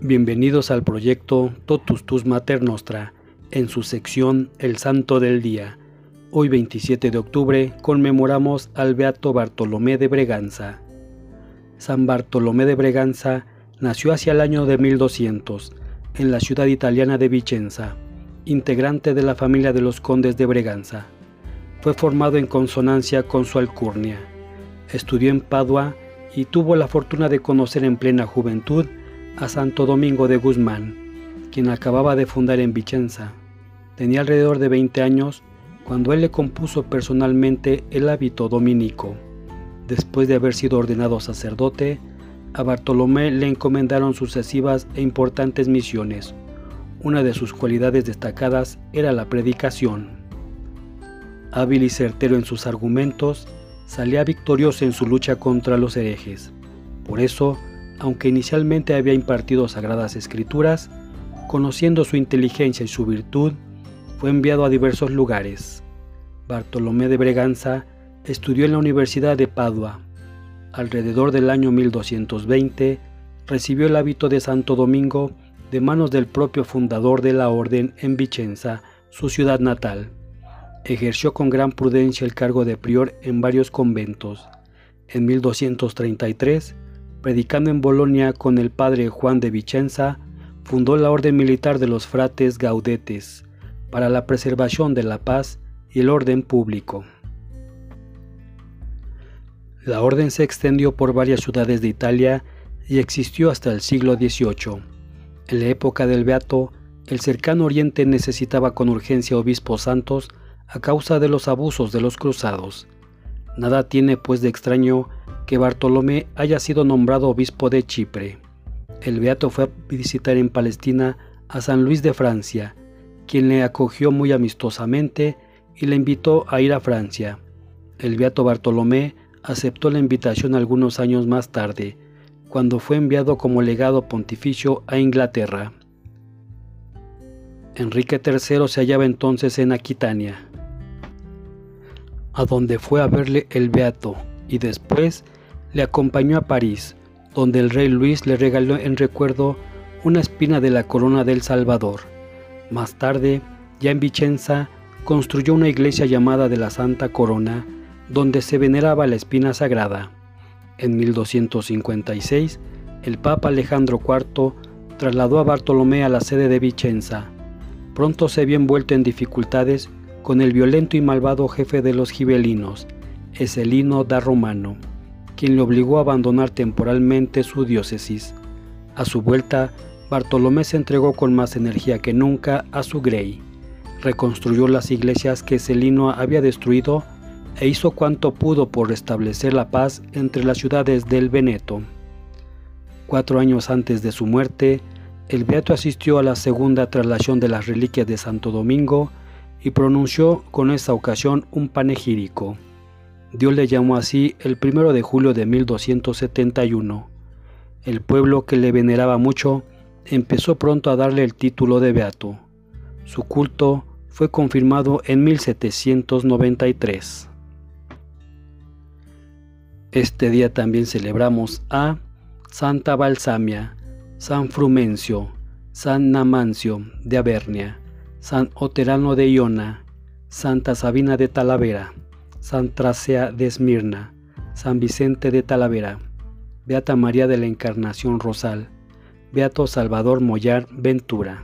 Bienvenidos al proyecto Totus Tus Mater Nostra, en su sección El Santo del Día. Hoy 27 de octubre conmemoramos al Beato Bartolomé de Breganza. San Bartolomé de Breganza nació hacia el año de 1200 en la ciudad italiana de Vicenza, integrante de la familia de los condes de Breganza. Fue formado en consonancia con su alcurnia. Estudió en Padua y tuvo la fortuna de conocer en plena juventud a Santo Domingo de Guzmán, quien acababa de fundar en Vicenza. Tenía alrededor de 20 años cuando él le compuso personalmente el hábito dominico. Después de haber sido ordenado sacerdote, a Bartolomé le encomendaron sucesivas e importantes misiones. Una de sus cualidades destacadas era la predicación. Hábil y certero en sus argumentos, salía victorioso en su lucha contra los herejes. Por eso, aunque inicialmente había impartido sagradas escrituras, conociendo su inteligencia y su virtud, fue enviado a diversos lugares. Bartolomé de Breganza estudió en la Universidad de Padua. Alrededor del año 1220 recibió el hábito de Santo Domingo de manos del propio fundador de la orden en Vicenza, su ciudad natal. Ejerció con gran prudencia el cargo de prior en varios conventos. En 1233 predicando en Bolonia con el padre Juan de Vicenza, fundó la orden militar de los frates gaudetes para la preservación de la paz y el orden público. La orden se extendió por varias ciudades de Italia y existió hasta el siglo XVIII. En la época del Beato, el cercano Oriente necesitaba con urgencia obispos santos a causa de los abusos de los cruzados. Nada tiene pues de extraño que Bartolomé haya sido nombrado obispo de Chipre. El beato fue a visitar en Palestina a San Luis de Francia, quien le acogió muy amistosamente y le invitó a ir a Francia. El beato Bartolomé aceptó la invitación algunos años más tarde, cuando fue enviado como legado pontificio a Inglaterra. Enrique III se hallaba entonces en Aquitania, a donde fue a verle el beato y después le acompañó a París, donde el rey Luis le regaló en recuerdo una espina de la corona del Salvador. Más tarde, ya en Vicenza, construyó una iglesia llamada de la Santa Corona, donde se veneraba la espina sagrada. En 1256, el Papa Alejandro IV trasladó a Bartolomé a la sede de Vicenza. Pronto se había envuelto en dificultades con el violento y malvado jefe de los gibelinos, Eselino da Romano quien le obligó a abandonar temporalmente su diócesis. A su vuelta, Bartolomé se entregó con más energía que nunca a su grey. Reconstruyó las iglesias que Celino había destruido e hizo cuanto pudo por restablecer la paz entre las ciudades del Veneto. Cuatro años antes de su muerte, el beato asistió a la segunda traslación de las reliquias de Santo Domingo y pronunció con esta ocasión un panegírico. Dios le llamó así el primero de julio de 1271. El pueblo que le veneraba mucho empezó pronto a darle el título de beato. Su culto fue confirmado en 1793. Este día también celebramos a Santa Balsamia, San Frumencio, San Namancio de Avernia, San Oterano de Iona, Santa Sabina de Talavera. San Tracea de Esmirna, San Vicente de Talavera, Beata María de la Encarnación Rosal, Beato Salvador Mollar Ventura.